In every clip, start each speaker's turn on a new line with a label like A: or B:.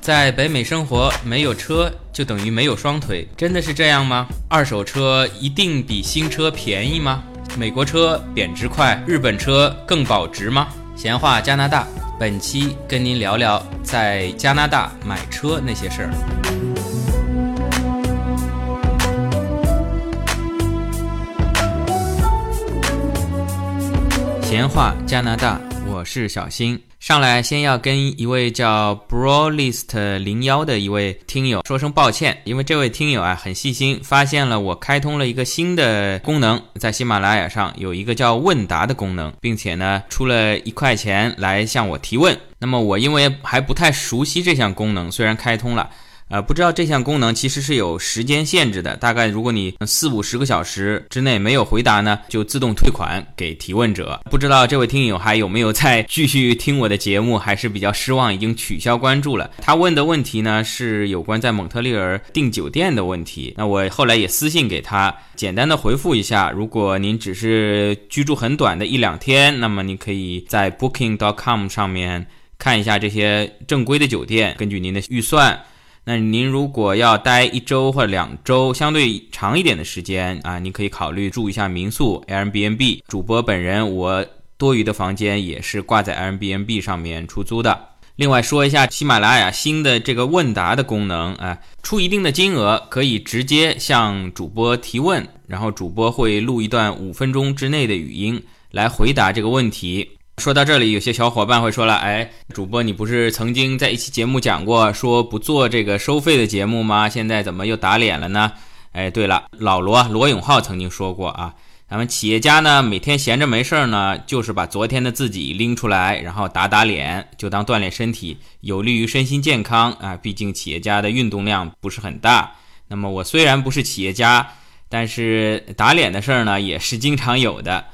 A: 在北美生活，没有车就等于没有双腿，真的是这样吗？二手车一定比新车便宜吗？美国车贬值快，日本车更保值吗？闲话加拿大，本期跟您聊聊在加拿大买车那些事儿。闲话加拿大，我是小新。上来先要跟一位叫 Brolist 零幺的一位听友说声抱歉，因为这位听友啊很细心，发现了我开通了一个新的功能，在喜马拉雅上有一个叫问答的功能，并且呢出了一块钱来向我提问。那么我因为还不太熟悉这项功能，虽然开通了。呃，不知道这项功能其实是有时间限制的，大概如果你四五十个小时之内没有回答呢，就自动退款给提问者。不知道这位听友还有没有在继续听我的节目，还是比较失望，已经取消关注了。他问的问题呢是有关在蒙特利尔订酒店的问题，那我后来也私信给他，简单的回复一下。如果您只是居住很短的一两天，那么您可以在 Booking.com 上面看一下这些正规的酒店，根据您的预算。那您如果要待一周或者两周，相对长一点的时间啊，您可以考虑住一下民宿 Airbnb。主播本人我多余的房间也是挂在 Airbnb 上面出租的。另外说一下喜马拉雅新的这个问答的功能啊，出一定的金额可以直接向主播提问，然后主播会录一段五分钟之内的语音来回答这个问题。说到这里，有些小伙伴会说了：“哎，主播，你不是曾经在一期节目讲过，说不做这个收费的节目吗？现在怎么又打脸了呢？”哎，对了，老罗罗永浩曾经说过啊，咱们企业家呢，每天闲着没事儿呢，就是把昨天的自己拎出来，然后打打脸，就当锻炼身体，有利于身心健康啊。毕竟企业家的运动量不是很大。那么我虽然不是企业家，但是打脸的事儿呢，也是经常有的。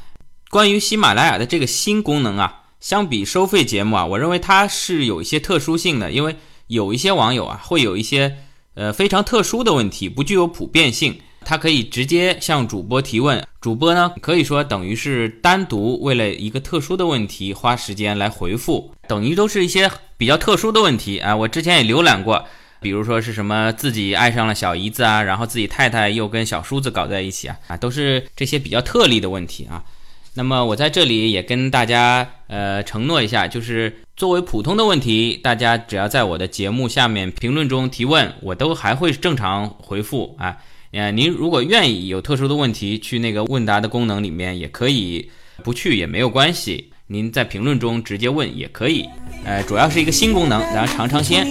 A: 关于喜马拉雅的这个新功能啊，相比收费节目啊，我认为它是有一些特殊性的，因为有一些网友啊会有一些呃非常特殊的问题，不具有普遍性，它可以直接向主播提问，主播呢可以说等于是单独为了一个特殊的问题花时间来回复，等于都是一些比较特殊的问题啊。我之前也浏览过，比如说是什么自己爱上了小姨子啊，然后自己太太又跟小叔子搞在一起啊，啊都是这些比较特例的问题啊。那么我在这里也跟大家呃承诺一下，就是作为普通的问题，大家只要在我的节目下面评论中提问，我都还会正常回复啊。呃，您如果愿意有特殊的问题去那个问答的功能里面，也可以不去也没有关系，您在评论中直接问也可以。呃，主要是一个新功能，咱尝尝鲜。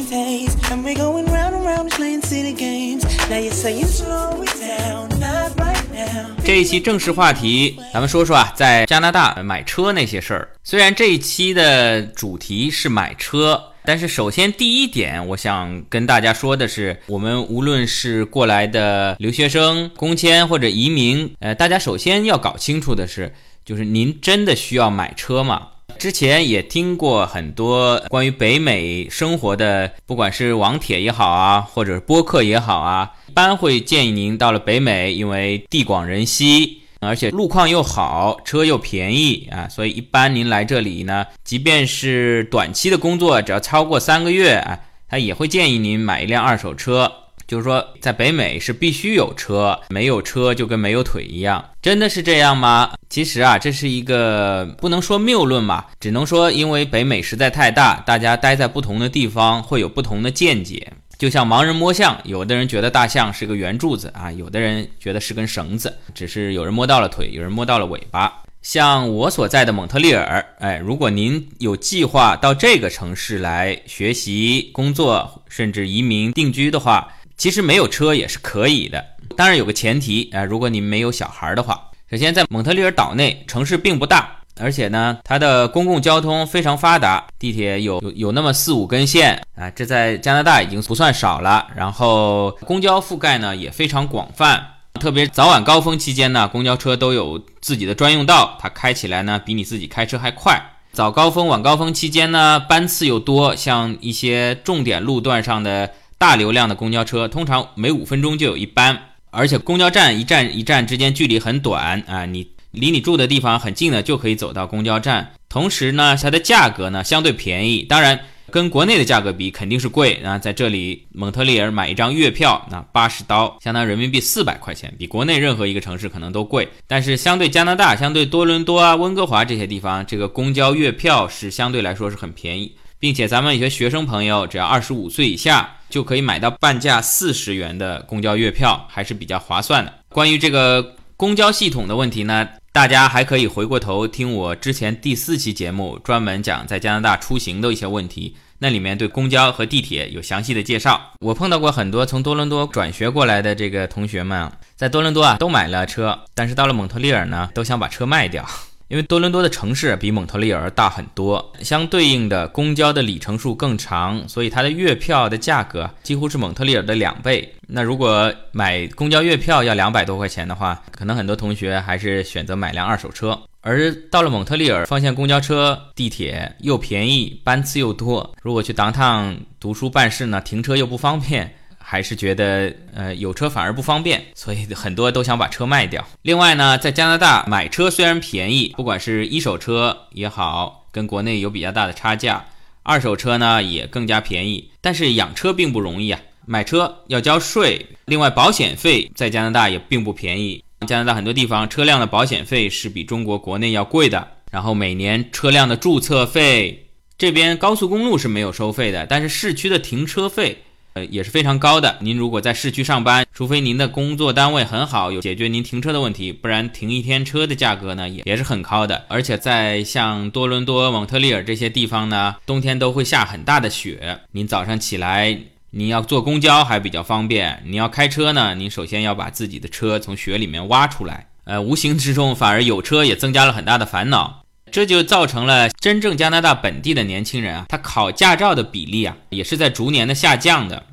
A: 这一期正式话题，咱们说说啊，在加拿大买车那些事儿。虽然这一期的主题是买车，但是首先第一点，我想跟大家说的是，我们无论是过来的留学生、工签或者移民，呃，大家首先要搞清楚的是，就是您真的需要买车吗？之前也听过很多关于北美生活的，不管是网帖也好啊，或者是播客也好啊，一般会建议您到了北美，因为地广人稀，而且路况又好，车又便宜啊，所以一般您来这里呢，即便是短期的工作，只要超过三个月啊，他也会建议您买一辆二手车。就是说，在北美是必须有车，没有车就跟没有腿一样，真的是这样吗？其实啊，这是一个不能说谬论嘛，只能说因为北美实在太大，大家待在不同的地方会有不同的见解。就像盲人摸象，有的人觉得大象是个圆柱子啊，有的人觉得是根绳子，只是有人摸到了腿，有人摸到了尾巴。像我所在的蒙特利尔，哎，如果您有计划到这个城市来学习、工作，甚至移民定居的话，其实没有车也是可以的，当然有个前提啊，如果你没有小孩的话。首先，在蒙特利尔岛内，城市并不大，而且呢，它的公共交通非常发达，地铁有有有那么四五根线啊，这在加拿大已经不算少了。然后，公交覆盖呢也非常广泛，特别早晚高峰期间呢，公交车都有自己的专用道，它开起来呢比你自己开车还快。早高峰、晚高峰期间呢，班次又多，像一些重点路段上的。大流量的公交车通常每五分钟就有一班，而且公交站一站一站之间距离很短啊，你离你住的地方很近的就可以走到公交站。同时呢，它的价格呢相对便宜，当然跟国内的价格比肯定是贵啊。在这里蒙特利尔买一张月票，那八十刀，相当于人民币四百块钱，比国内任何一个城市可能都贵。但是相对加拿大，相对多伦多啊、温哥华这些地方，这个公交月票是相对来说是很便宜，并且咱们有些学生朋友只要二十五岁以下就可以买到半价四十元的公交月票，还是比较划算的。关于这个公交系统的问题呢？大家还可以回过头听我之前第四期节目，专门讲在加拿大出行的一些问题。那里面对公交和地铁有详细的介绍。我碰到过很多从多伦多转学过来的这个同学们，在多伦多啊都买了车，但是到了蒙特利尔呢，都想把车卖掉。因为多伦多的城市比蒙特利尔大很多，相对应的公交的里程数更长，所以它的月票的价格几乎是蒙特利尔的两倍。那如果买公交月票要两百多块钱的话，可能很多同学还是选择买辆二手车。而到了蒙特利尔，发现公交车、地铁又便宜，班次又多，如果去当趟读书办事呢，停车又不方便。还是觉得，呃，有车反而不方便，所以很多都想把车卖掉。另外呢，在加拿大买车虽然便宜，不管是一手车也好，跟国内有比较大的差价；二手车呢也更加便宜，但是养车并不容易啊。买车要交税，另外保险费在加拿大也并不便宜。加拿大很多地方车辆的保险费是比中国国内要贵的，然后每年车辆的注册费，这边高速公路是没有收费的，但是市区的停车费。呃，也是非常高的。您如果在市区上班，除非您的工作单位很好，有解决您停车的问题，不然停一天车的价格呢，也也是很高的。而且在像多伦多、蒙特利尔这些地方呢，冬天都会下很大的雪。您早上起来，您要坐公交还比较方便；你要开车呢，您首先要把自己的车从雪里面挖出来。呃，无形之中反而有车也增加了很大的烦恼。这就造成了真正加拿大本地的年轻人啊，他考驾照的比例啊，也是在逐年的下降的。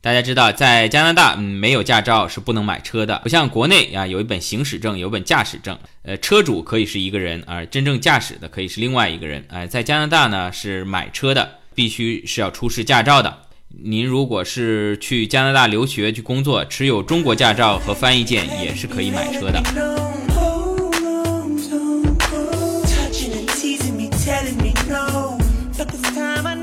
A: 大家知道，在加拿大，嗯，没有驾照是不能买车的，不像国内啊，有一本行驶证，有本驾驶证。呃，车主可以是一个人，而真正驾驶的可以是另外一个人。哎，在加拿大呢，是买车的必须是要出示驾照的。您如果是去加拿大留学去工作，持有中国驾照和翻译件也是可以买车的。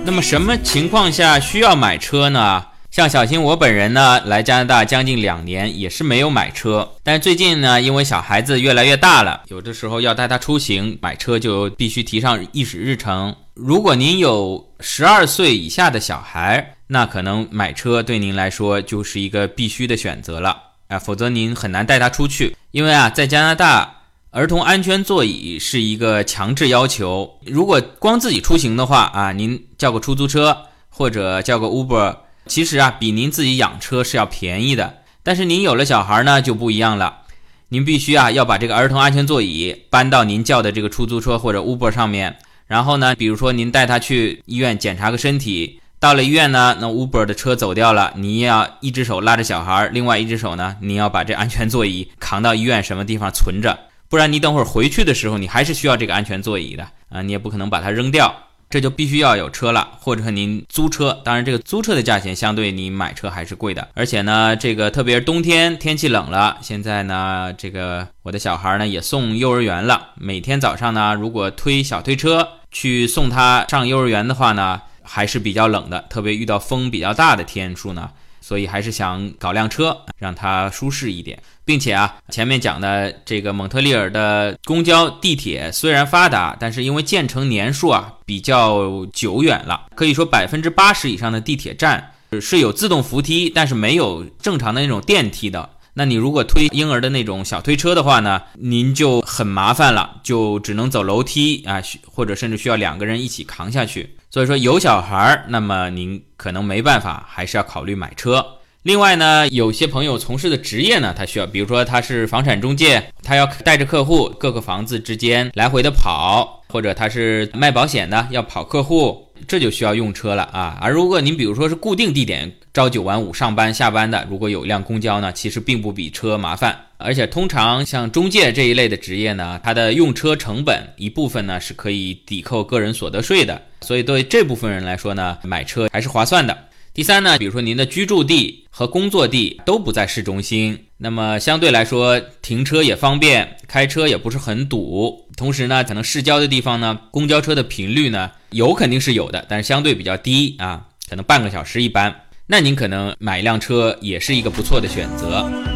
A: 那么什么情况下需要买车呢？像小新我本人呢，来加拿大将近两年，也是没有买车。但是最近呢，因为小孩子越来越大了，有的时候要带他出行，买车就必须提上议事日程。如果您有十二岁以下的小孩，那可能买车对您来说就是一个必须的选择了啊，否则您很难带他出去。因为啊，在加拿大。儿童安全座椅是一个强制要求。如果光自己出行的话啊，您叫个出租车或者叫个 Uber，其实啊比您自己养车是要便宜的。但是您有了小孩呢就不一样了，您必须啊要把这个儿童安全座椅搬到您叫的这个出租车或者 Uber 上面。然后呢，比如说您带他去医院检查个身体，到了医院呢，那 Uber 的车走掉了，你要一只手拉着小孩，另外一只手呢，你要把这安全座椅扛到医院什么地方存着。不然你等会儿回去的时候，你还是需要这个安全座椅的啊，你也不可能把它扔掉，这就必须要有车了，或者说您租车。当然，这个租车的价钱相对你买车还是贵的，而且呢，这个特别是冬天天气冷了，现在呢，这个我的小孩呢也送幼儿园了，每天早上呢，如果推小推车去送他上幼儿园的话呢，还是比较冷的，特别遇到风比较大的天数呢。所以还是想搞辆车，让它舒适一点，并且啊，前面讲的这个蒙特利尔的公交、地铁虽然发达，但是因为建成年数啊比较久远了，可以说百分之八十以上的地铁站是有自动扶梯，但是没有正常的那种电梯的。那你如果推婴儿的那种小推车的话呢，您就很麻烦了，就只能走楼梯啊，或者甚至需要两个人一起扛下去。所以说有小孩儿，那么您可能没办法，还是要考虑买车。另外呢，有些朋友从事的职业呢，他需要，比如说他是房产中介，他要带着客户各个房子之间来回的跑，或者他是卖保险的，要跑客户，这就需要用车了啊。而如果您比如说是固定地点，朝九晚五上班下班的，如果有辆公交呢，其实并不比车麻烦。而且通常像中介这一类的职业呢，它的用车成本一部分呢是可以抵扣个人所得税的，所以对这部分人来说呢，买车还是划算的。第三呢，比如说您的居住地和工作地都不在市中心，那么相对来说停车也方便，开车也不是很堵。同时呢，可能市郊的地方呢，公交车的频率呢有肯定是有的，但是相对比较低啊，可能半个小时一班。那您可能买一辆车也是一个不错的选择。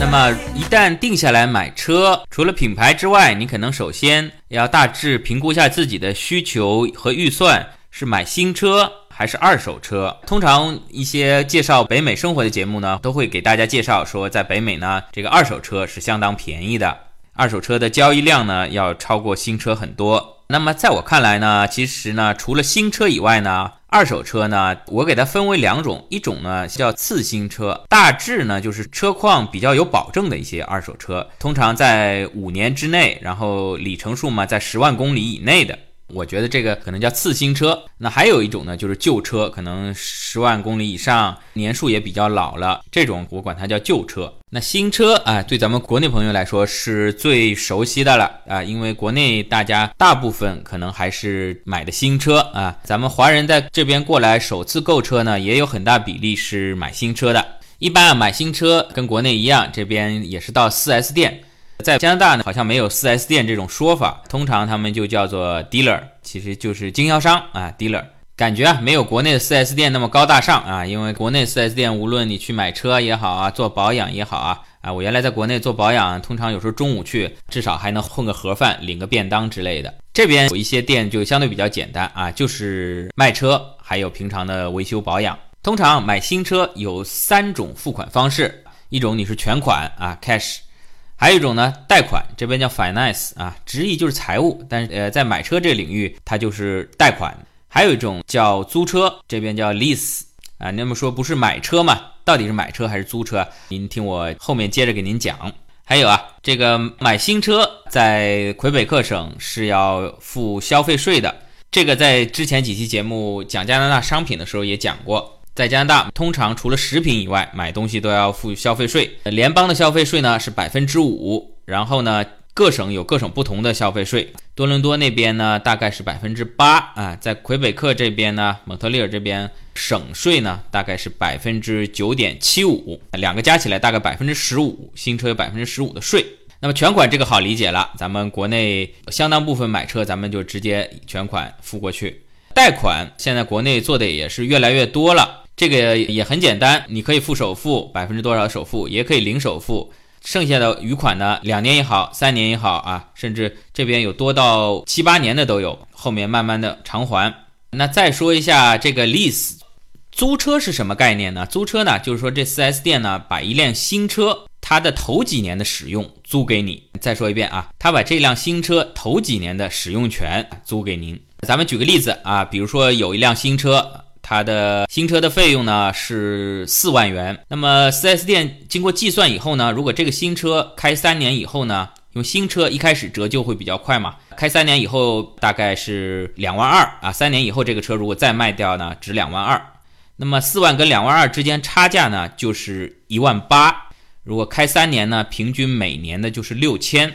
A: 那么一旦定下来买车，除了品牌之外，你可能首先要大致评估一下自己的需求和预算，是买新车还是二手车。通常一些介绍北美生活的节目呢，都会给大家介绍说，在北美呢，这个二手车是相当便宜的，二手车的交易量呢要超过新车很多。那么在我看来呢，其实呢，除了新车以外呢，二手车呢，我给它分为两种，一种呢叫次新车，大致呢就是车况比较有保证的一些二手车，通常在五年之内，然后里程数嘛在十万公里以内的。我觉得这个可能叫次新车，那还有一种呢，就是旧车，可能十万公里以上，年数也比较老了，这种我管它叫旧车。那新车啊，对咱们国内朋友来说是最熟悉的了啊，因为国内大家大部分可能还是买的新车啊，咱们华人在这边过来首次购车呢，也有很大比例是买新车的。一般啊，买新车跟国内一样，这边也是到 4S 店。在加拿大呢，好像没有 4S 店这种说法，通常他们就叫做 dealer，其实就是经销商啊，dealer。感觉啊，没有国内的 4S 店那么高大上啊，因为国内 4S 店无论你去买车也好啊，做保养也好啊，啊，我原来在国内做保养，通常有时候中午去，至少还能混个盒饭，领个便当之类的。这边有一些店就相对比较简单啊，就是卖车，还有平常的维修保养。通常买新车有三种付款方式，一种你是全款啊，cash。还有一种呢，贷款这边叫 finance 啊，直译就是财务，但是呃，在买车这领域，它就是贷款。还有一种叫租车，这边叫 lease 啊。那么说不是买车嘛？到底是买车还是租车？您听我后面接着给您讲。还有啊，这个买新车在魁北克省是要付消费税的，这个在之前几期节目讲加拿大商品的时候也讲过。在加拿大，通常除了食品以外，买东西都要付消费税。联邦的消费税呢是百分之五，然后呢，各省有各省不同的消费税。多伦多那边呢大概是百分之八啊，在魁北克这边呢，蒙特利尔这边省税呢大概是百分之九点七五，两个加起来大概百分之十五，新车有百分之十五的税。那么全款这个好理解了，咱们国内相当部分买车，咱们就直接全款付过去。贷款现在国内做的也是越来越多了。这个也很简单，你可以付首付百分之多少首付，也可以零首付，剩下的余款呢，两年也好，三年也好啊，甚至这边有多到七八年的都有，后面慢慢的偿还。那再说一下这个 lease，租车是什么概念呢？租车呢，就是说这 4S 店呢，把一辆新车它的头几年的使用租给你。再说一遍啊，他把这辆新车头几年的使用权租给您。咱们举个例子啊，比如说有一辆新车。它的新车的费用呢是四万元，那么 4S 店经过计算以后呢，如果这个新车开三年以后呢，因为新车一开始折旧会比较快嘛，开三年以后大概是两万二啊，三年以后这个车如果再卖掉呢，值两万二，那么四万跟两万二之间差价呢就是一万八，如果开三年呢，平均每年的就是六千，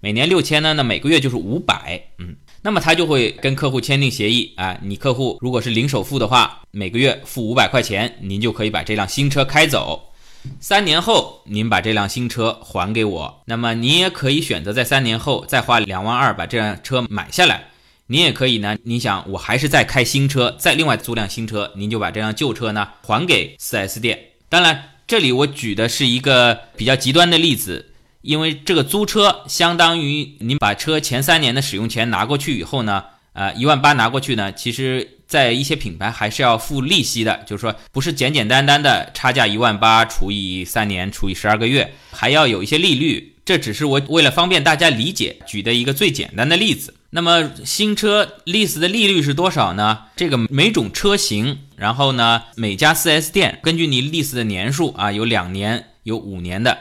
A: 每年六千呢，那每个月就是五百，嗯。那么他就会跟客户签订协议啊，你客户如果是零首付的话，每个月付五百块钱，您就可以把这辆新车开走。三年后您把这辆新车还给我，那么您也可以选择在三年后再花两万二把这辆车买下来。您也可以呢，你想我还是再开新车，再另外租辆新车，您就把这辆旧车呢还给 4S 店。当然，这里我举的是一个比较极端的例子。因为这个租车相当于您把车前三年的使用权拿过去以后呢，呃，一万八拿过去呢，其实，在一些品牌还是要付利息的，就是说不是简简单单的差价一万八除以三年除以十二个月，还要有一些利率。这只是我为了方便大家理解举的一个最简单的例子。那么新车 lease 的利率是多少呢？这个每种车型，然后呢，每家 4S 店根据你 lease 的年数啊，有两年，有五年的。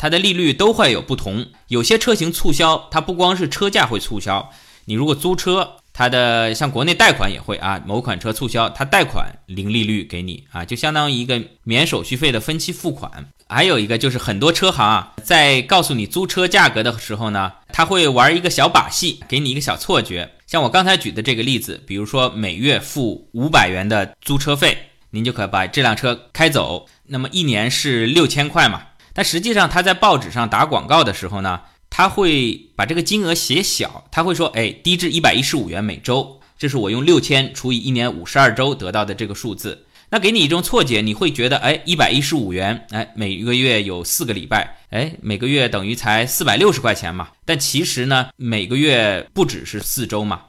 A: 它的利率都会有不同，有些车型促销，它不光是车价会促销，你如果租车，它的像国内贷款也会啊，某款车促销，它贷款零利率给你啊，就相当于一个免手续费的分期付款。还有一个就是很多车行啊，在告诉你租车价格的时候呢，他会玩一个小把戏，给你一个小错觉。像我刚才举的这个例子，比如说每月付五百元的租车费。您就可把这辆车开走。那么一年是六千块嘛？但实际上他在报纸上打广告的时候呢，他会把这个金额写小，他会说，哎，低至一百一十五元每周，这是我用六千除以一年五十二周得到的这个数字。那给你一种错觉，你会觉得，哎，一百一十五元，哎，每个月有四个礼拜，哎，每个月等于才四百六十块钱嘛。但其实呢，每个月不只是四周嘛。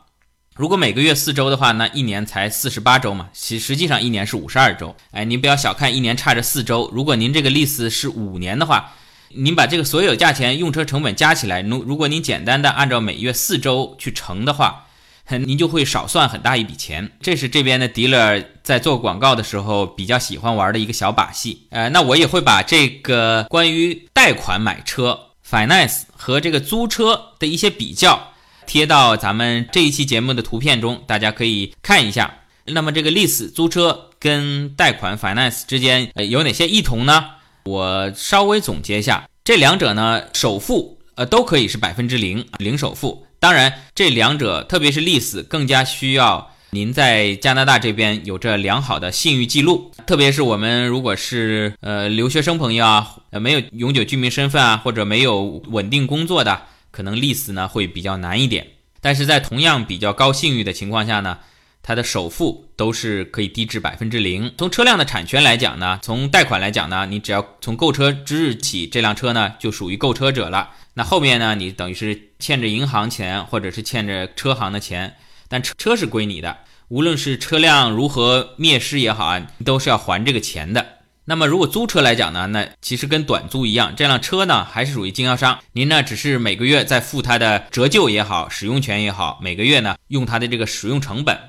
A: 如果每个月四周的话，那一年才四十八周嘛。其实际上一年是五十二周。哎，您不要小看一年差着四周。如果您这个 lease 是五年的话，您把这个所有价钱、用车成本加起来，如如果您简单的按照每月四周去乘的话。您就会少算很大一笔钱，这是这边的 dealer 在做广告的时候比较喜欢玩的一个小把戏。呃，那我也会把这个关于贷款买车 finance 和这个租车的一些比较贴到咱们这一期节目的图片中，大家可以看一下。那么这个 lease 租车跟贷款 finance 之间呃有哪些异同呢？我稍微总结一下，这两者呢首付呃都可以是百分之零零首付。当然，这两者，特别是 lease，更加需要您在加拿大这边有着良好的信誉记录。特别是我们如果是呃留学生朋友啊，呃没有永久居民身份啊，或者没有稳定工作的，可能 lease 呢会比较难一点。但是在同样比较高信誉的情况下呢，它的首付都是可以低至百分之零。从车辆的产权来讲呢，从贷款来讲呢，你只要从购车之日起，这辆车呢就属于购车者了。那后面呢？你等于是欠着银行钱，或者是欠着车行的钱，但车车是归你的。无论是车辆如何灭失也好啊，都是要还这个钱的。那么如果租车来讲呢？那其实跟短租一样，这辆车呢还是属于经销商，您呢只是每个月在付它的折旧也好，使用权也好，每个月呢用它的这个使用成本。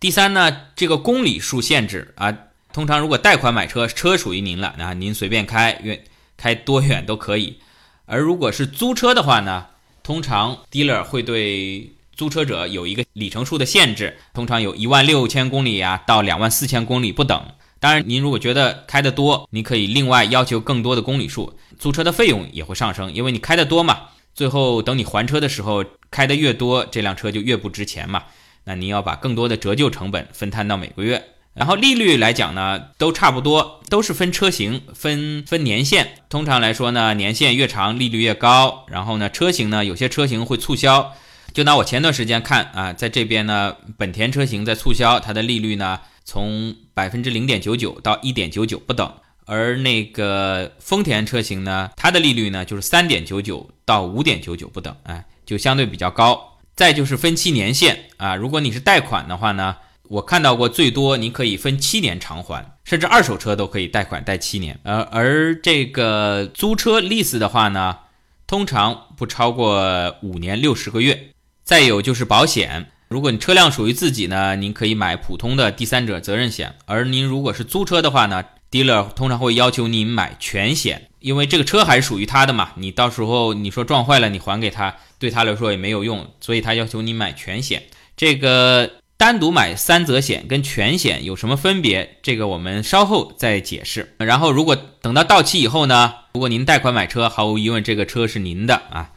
A: 第三呢，这个公里数限制啊，通常如果贷款买车，车属于您了，那您随便开远开多远都可以。而如果是租车的话呢，通常 dealer 会对租车者有一个里程数的限制，通常有一万六千公里啊到两万四千公里不等。当然，您如果觉得开得多，你可以另外要求更多的公里数，租车的费用也会上升，因为你开得多嘛。最后等你还车的时候，开得越多，这辆车就越不值钱嘛。那您要把更多的折旧成本分摊到每个月。然后利率来讲呢，都差不多，都是分车型、分分年限。通常来说呢，年限越长，利率越高。然后呢，车型呢，有些车型会促销。就拿我前段时间看啊，在这边呢，本田车型在促销，它的利率呢，从百分之零点九九到一点九九不等。而那个丰田车型呢，它的利率呢，就是三点九九到五点九九不等，哎，就相对比较高。再就是分期年限啊，如果你是贷款的话呢。我看到过最多，你可以分七年偿还，甚至二手车都可以贷款贷七年。而而这个租车 lease 的话呢，通常不超过五年六十个月。再有就是保险，如果你车辆属于自己呢，您可以买普通的第三者责任险；而您如果是租车的话呢，dealer 通常会要求您买全险，因为这个车还是属于他的嘛。你到时候你说撞坏了，你还给他，对他来说也没有用，所以他要求你买全险。这个。单独买三责险跟全险有什么分别？这个我们稍后再解释。然后，如果等到到期以后呢？如果您贷款买车，毫无疑问这个车是您的啊。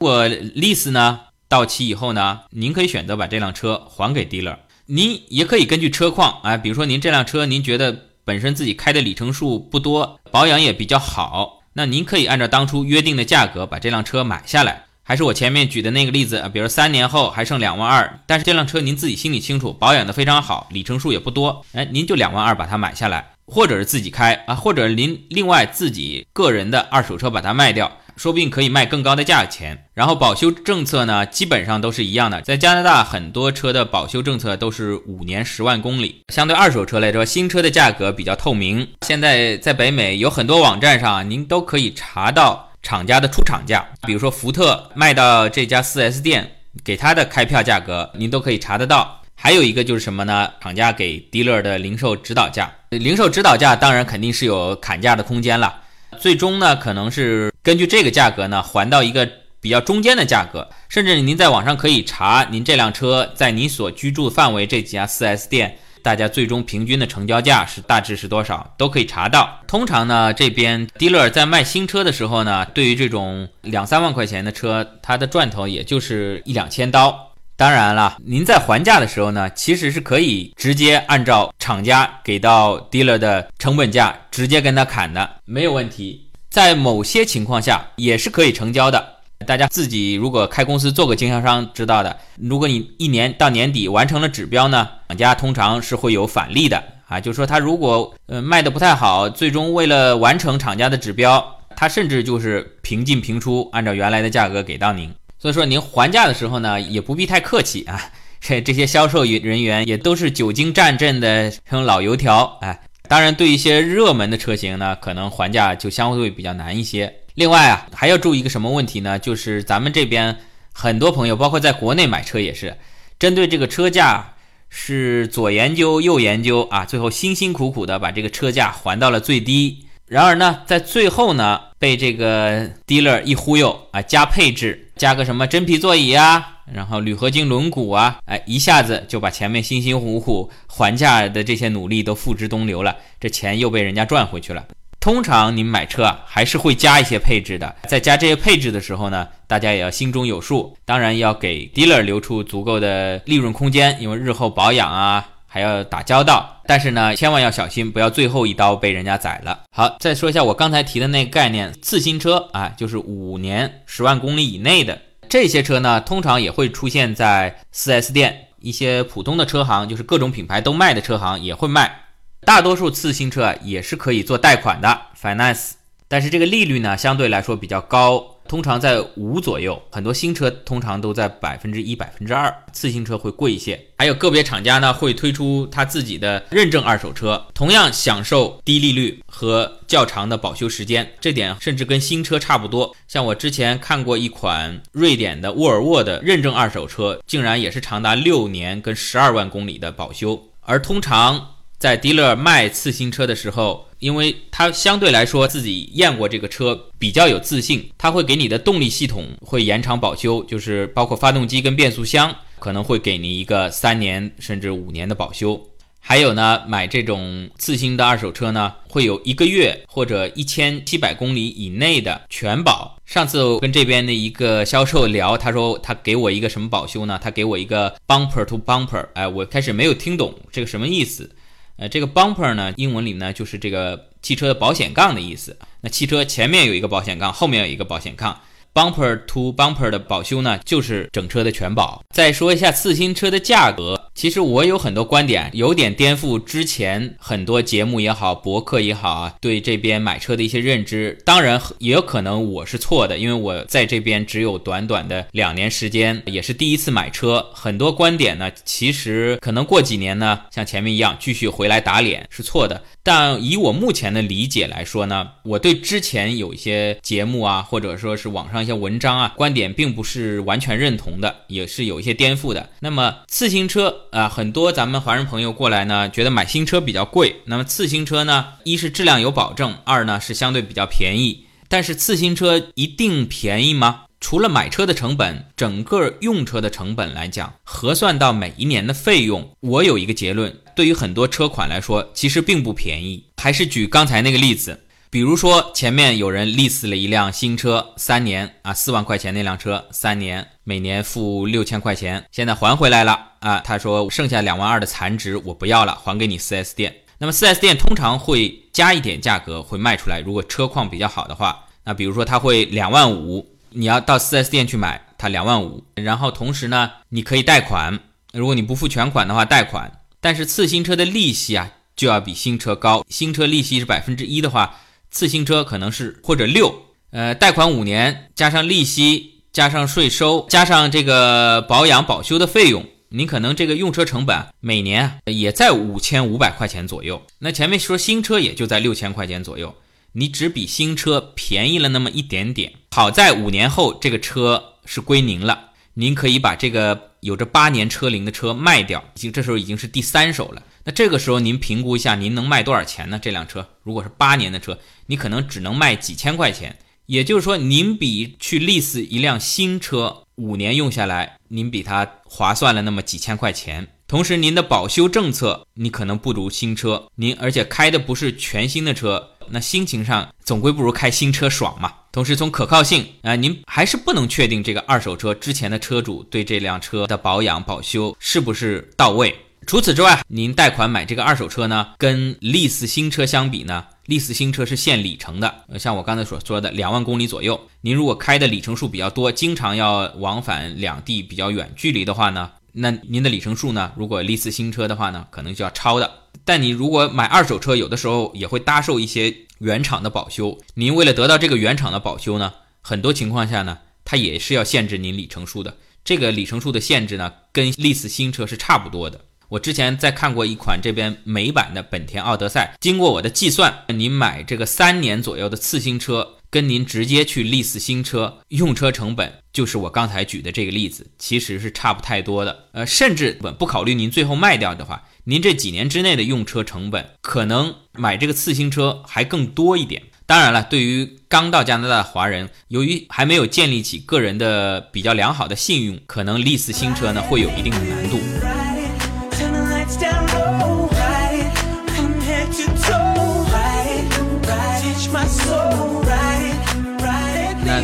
A: 如果 lease 呢，到期以后呢，您可以选择把这辆车还给 dealer。您也可以根据车况啊，比如说您这辆车您觉得本身自己开的里程数不多，保养也比较好，那您可以按照当初约定的价格把这辆车买下来。还是我前面举的那个例子啊，比如三年后还剩两万二，但是这辆车您自己心里清楚，保养的非常好，里程数也不多，哎，您就两万二把它买下来，或者是自己开啊，或者您另外自己个人的二手车把它卖掉，说不定可以卖更高的价钱。然后保修政策呢，基本上都是一样的，在加拿大很多车的保修政策都是五年十万公里，相对二手车来说，新车的价格比较透明。现在在北美有很多网站上，您都可以查到。厂家的出厂价，比如说福特卖到这家 4S 店给他的开票价格，您都可以查得到。还有一个就是什么呢？厂家给 dealer 的零售指导价，零售指导价当然肯定是有砍价的空间了。最终呢，可能是根据这个价格呢，还到一个比较中间的价格。甚至您在网上可以查，您这辆车在您所居住范围这几家 4S 店。大家最终平均的成交价是大致是多少，都可以查到。通常呢，这边 dealer 在卖新车的时候呢，对于这种两三万块钱的车，它的赚头也就是一两千刀。当然了，您在还价的时候呢，其实是可以直接按照厂家给到 dealer 的成本价直接跟他砍的，没有问题。在某些情况下也是可以成交的。大家自己如果开公司做个经销商知道的，如果你一年到年底完成了指标呢，厂家通常是会有返利的啊，就是说他如果呃卖的不太好，最终为了完成厂家的指标，他甚至就是平进平出，按照原来的价格给到您。所以说您还价的时候呢，也不必太客气啊，这 这些销售人员也都是久经战阵的成老油条哎。当然，对一些热门的车型呢，可能还价就相对比较难一些。另外啊，还要注意一个什么问题呢？就是咱们这边很多朋友，包括在国内买车也是，针对这个车价是左研究右研究啊，最后辛辛苦苦的把这个车价还到了最低。然而呢，在最后呢，被这个 dealer 一忽悠啊，加配置，加个什么真皮座椅啊，然后铝合金轮毂啊，哎，一下子就把前面辛辛苦苦还价的这些努力都付之东流了，这钱又被人家赚回去了。通常您买车还是会加一些配置的，在加这些配置的时候呢，大家也要心中有数，当然要给 dealer 留出足够的利润空间，因为日后保养啊还要打交道。但是呢，千万要小心，不要最后一刀被人家宰了。好，再说一下我刚才提的那个概念，次新车啊，就是五年十万公里以内的这些车呢，通常也会出现在 4S 店，一些普通的车行，就是各种品牌都卖的车行也会卖。大多数次新车也是可以做贷款的 finance，但是这个利率呢相对来说比较高，通常在五左右。很多新车通常都在百分之一、百分之二，次新车会贵一些。还有个别厂家呢会推出他自己的认证二手车，同样享受低利率和较长的保修时间，这点甚至跟新车差不多。像我之前看过一款瑞典的沃尔沃的认证二手车，竟然也是长达六年跟十二万公里的保修，而通常。在 dealer 卖次新车的时候，因为他相对来说自己验过这个车，比较有自信，他会给你的动力系统会延长保修，就是包括发动机跟变速箱，可能会给你一个三年甚至五年的保修。还有呢，买这种次新的二手车呢，会有一个月或者一千七百公里以内的全保。上次我跟这边的一个销售聊，他说他给我一个什么保修呢？他给我一个 bumper to bumper，哎，我开始没有听懂这个什么意思。呃，这个 bumper 呢，英文里呢就是这个汽车的保险杠的意思。那汽车前面有一个保险杠，后面有一个保险杠。Bumper to bumper 的保修呢，就是整车的全保。再说一下次新车的价格，其实我有很多观点，有点颠覆之前很多节目也好，博客也好啊，对这边买车的一些认知。当然也有可能我是错的，因为我在这边只有短短的两年时间，也是第一次买车。很多观点呢，其实可能过几年呢，像前面一样继续回来打脸是错的。但以我目前的理解来说呢，我对之前有一些节目啊，或者说是网上一些文章啊，观点并不是完全认同的，也是有一些颠覆的。那么次新车啊，很多咱们华人朋友过来呢，觉得买新车比较贵。那么次新车呢，一是质量有保证，二呢是相对比较便宜。但是次新车一定便宜吗？除了买车的成本，整个用车的成本来讲，核算到每一年的费用，我有一个结论：对于很多车款来说，其实并不便宜。还是举刚才那个例子，比如说前面有人 lease 了一辆新车，三年啊，四万块钱那辆车，三年每年付六千块钱，现在还回来了啊，他说剩下两万二的残值我不要了，还给你 4S 店。那么 4S 店通常会加一点价格会卖出来，如果车况比较好的话，那比如说他会两万五。你要到 4S 店去买，他两万五，然后同时呢，你可以贷款，如果你不付全款的话，贷款。但是次新车的利息啊，就要比新车高，新车利息是百分之一的话，次新车可能是或者六，呃，贷款五年加上利息加上税收加上这个保养保修的费用，你可能这个用车成本每年也在五千五百块钱左右。那前面说新车也就在六千块钱左右。你只比新车便宜了那么一点点，好在五年后这个车是归您了，您可以把这个有着八年车龄的车卖掉，已经这时候已经是第三手了。那这个时候您评估一下，您能卖多少钱呢？这辆车如果是八年的车，你可能只能卖几千块钱，也就是说您比去 lease 一辆新车五年用下来，您比它划算了那么几千块钱。同时您的保修政策你可能不如新车，您而且开的不是全新的车。那心情上总归不如开新车爽嘛。同时从可靠性啊，您还是不能确定这个二手车之前的车主对这辆车的保养保修是不是到位。除此之外，您贷款买这个二手车呢，跟 lease 新车相比呢，lease 新车是限里程的，像我刚才所说的两万公里左右。您如果开的里程数比较多，经常要往返两地比较远距离的话呢，那您的里程数呢，如果 lease 新车的话呢，可能就要超的。但你如果买二手车，有的时候也会搭售一些原厂的保修。您为了得到这个原厂的保修呢，很多情况下呢，它也是要限制您里程数的。这个里程数的限制呢，跟类似新车是差不多的。我之前在看过一款这边美版的本田奥德赛，经过我的计算，您买这个三年左右的次新车，跟您直接去 lease 新车用车成本，就是我刚才举的这个例子，其实是差不太多的。呃，甚至不不考虑您最后卖掉的话，您这几年之内的用车成本，可能买这个次新车还更多一点。当然了，对于刚到加拿大的华人，由于还没有建立起个人的比较良好的信用，可能 lease 新车呢会有一定的难度。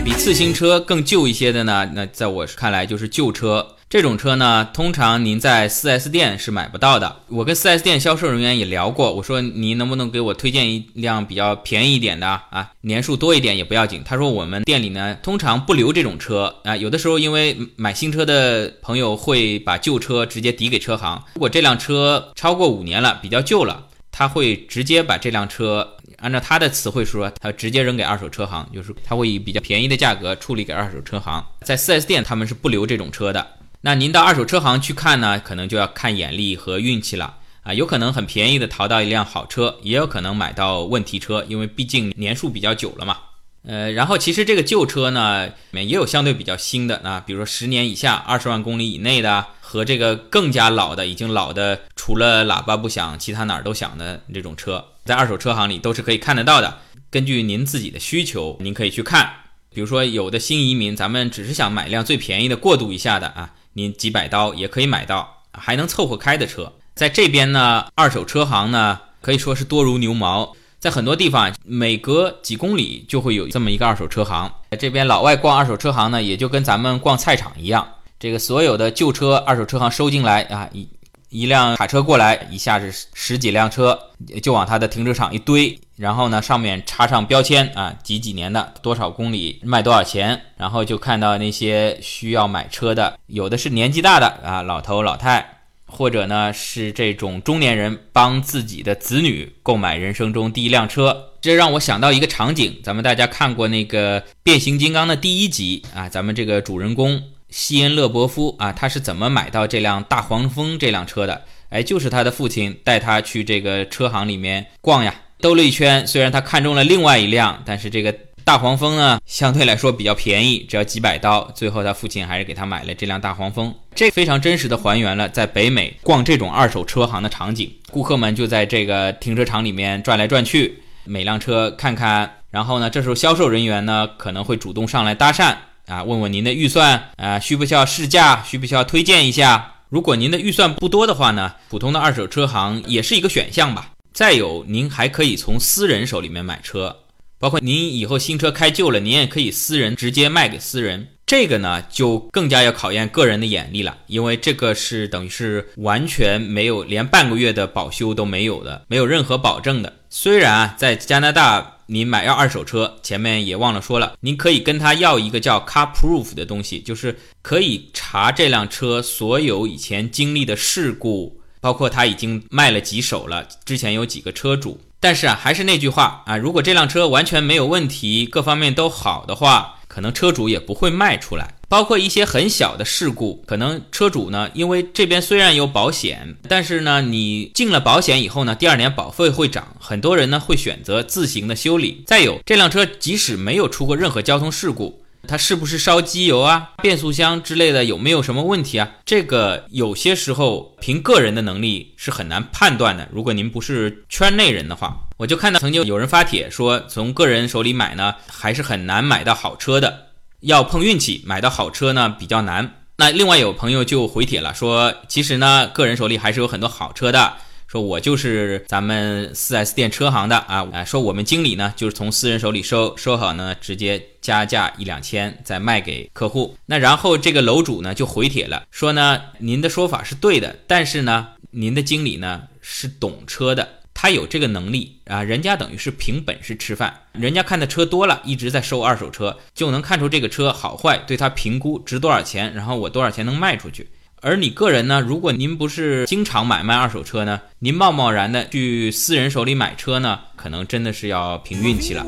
A: 比次新车更旧一些的呢？那在我看来就是旧车。这种车呢，通常您在 4S 店是买不到的。我跟 4S 店销售人员也聊过，我说您能不能给我推荐一辆比较便宜一点的啊？年数多一点也不要紧。他说我们店里呢，通常不留这种车啊。有的时候因为买新车的朋友会把旧车直接抵给车行，如果这辆车超过五年了，比较旧了，他会直接把这辆车。按照他的词汇说，他直接扔给二手车行，就是他会以比较便宜的价格处理给二手车行。在 4S 店，他们是不留这种车的。那您到二手车行去看呢，可能就要看眼力和运气了啊。有可能很便宜的淘到一辆好车，也有可能买到问题车，因为毕竟年数比较久了嘛。呃，然后其实这个旧车呢，里面也有相对比较新的啊，比如说十年以下、二十万公里以内的，和这个更加老的，已经老的除了喇叭不响，其他哪儿都响的这种车。在二手车行里都是可以看得到的。根据您自己的需求，您可以去看。比如说，有的新移民，咱们只是想买辆最便宜的过渡一下的啊，您几百刀也可以买到，还能凑合开的车。在这边呢，二手车行呢可以说是多如牛毛，在很多地方每隔几公里就会有这么一个二手车行。这边老外逛二手车行呢，也就跟咱们逛菜场一样，这个所有的旧车二手车行收进来啊一。一辆卡车过来，一下子十几辆车就往他的停车场一堆，然后呢，上面插上标签啊，几几年的，多少公里，卖多少钱，然后就看到那些需要买车的，有的是年纪大的啊，老头老太，或者呢是这种中年人帮自己的子女购买人生中第一辆车，这让我想到一个场景，咱们大家看过那个变形金刚的第一集啊，咱们这个主人公。西恩·勒伯夫啊，他是怎么买到这辆大黄蜂这辆车的？哎，就是他的父亲带他去这个车行里面逛呀，兜了一圈。虽然他看中了另外一辆，但是这个大黄蜂呢，相对来说比较便宜，只要几百刀。最后他父亲还是给他买了这辆大黄蜂。这非常真实的还原了在北美逛这种二手车行的场景。顾客们就在这个停车场里面转来转去，每辆车看看。然后呢，这时候销售人员呢可能会主动上来搭讪。啊，问问您的预算啊，需不需要试驾？需不需要推荐一下？如果您的预算不多的话呢，普通的二手车行也是一个选项吧。再有，您还可以从私人手里面买车，包括您以后新车开旧了，您也可以私人直接卖给私人。这个呢，就更加要考验个人的眼力了，因为这个是等于是完全没有，连半个月的保修都没有的，没有任何保证的。虽然啊，在加拿大。你买要二手车，前面也忘了说了，您可以跟他要一个叫 Car Proof 的东西，就是可以查这辆车所有以前经历的事故，包括他已经卖了几手了，之前有几个车主。但是啊，还是那句话啊，如果这辆车完全没有问题，各方面都好的话，可能车主也不会卖出来。包括一些很小的事故，可能车主呢，因为这边虽然有保险，但是呢，你进了保险以后呢，第二年保费会涨，很多人呢会选择自行的修理。再有，这辆车即使没有出过任何交通事故，它是不是烧机油啊、变速箱之类的有没有什么问题啊？这个有些时候凭个人的能力是很难判断的。如果您不是圈内人的话，我就看到曾经有人发帖说，从个人手里买呢，还是很难买到好车的。要碰运气买到好车呢比较难。那另外有朋友就回帖了，说其实呢个人手里还是有很多好车的，说我就是咱们 4S 店车行的啊，啊，说我们经理呢就是从私人手里收收好呢，直接加价一两千再卖给客户。那然后这个楼主呢就回帖了，说呢您的说法是对的，但是呢您的经理呢是懂车的。他有这个能力啊，人家等于是凭本事吃饭，人家看的车多了，一直在收二手车，就能看出这个车好坏，对他评估值多少钱，然后我多少钱能卖出去。而你个人呢？如果您不是经常买卖二手车呢，您贸贸然的去私人手里买车呢，可能真的是要凭运气了。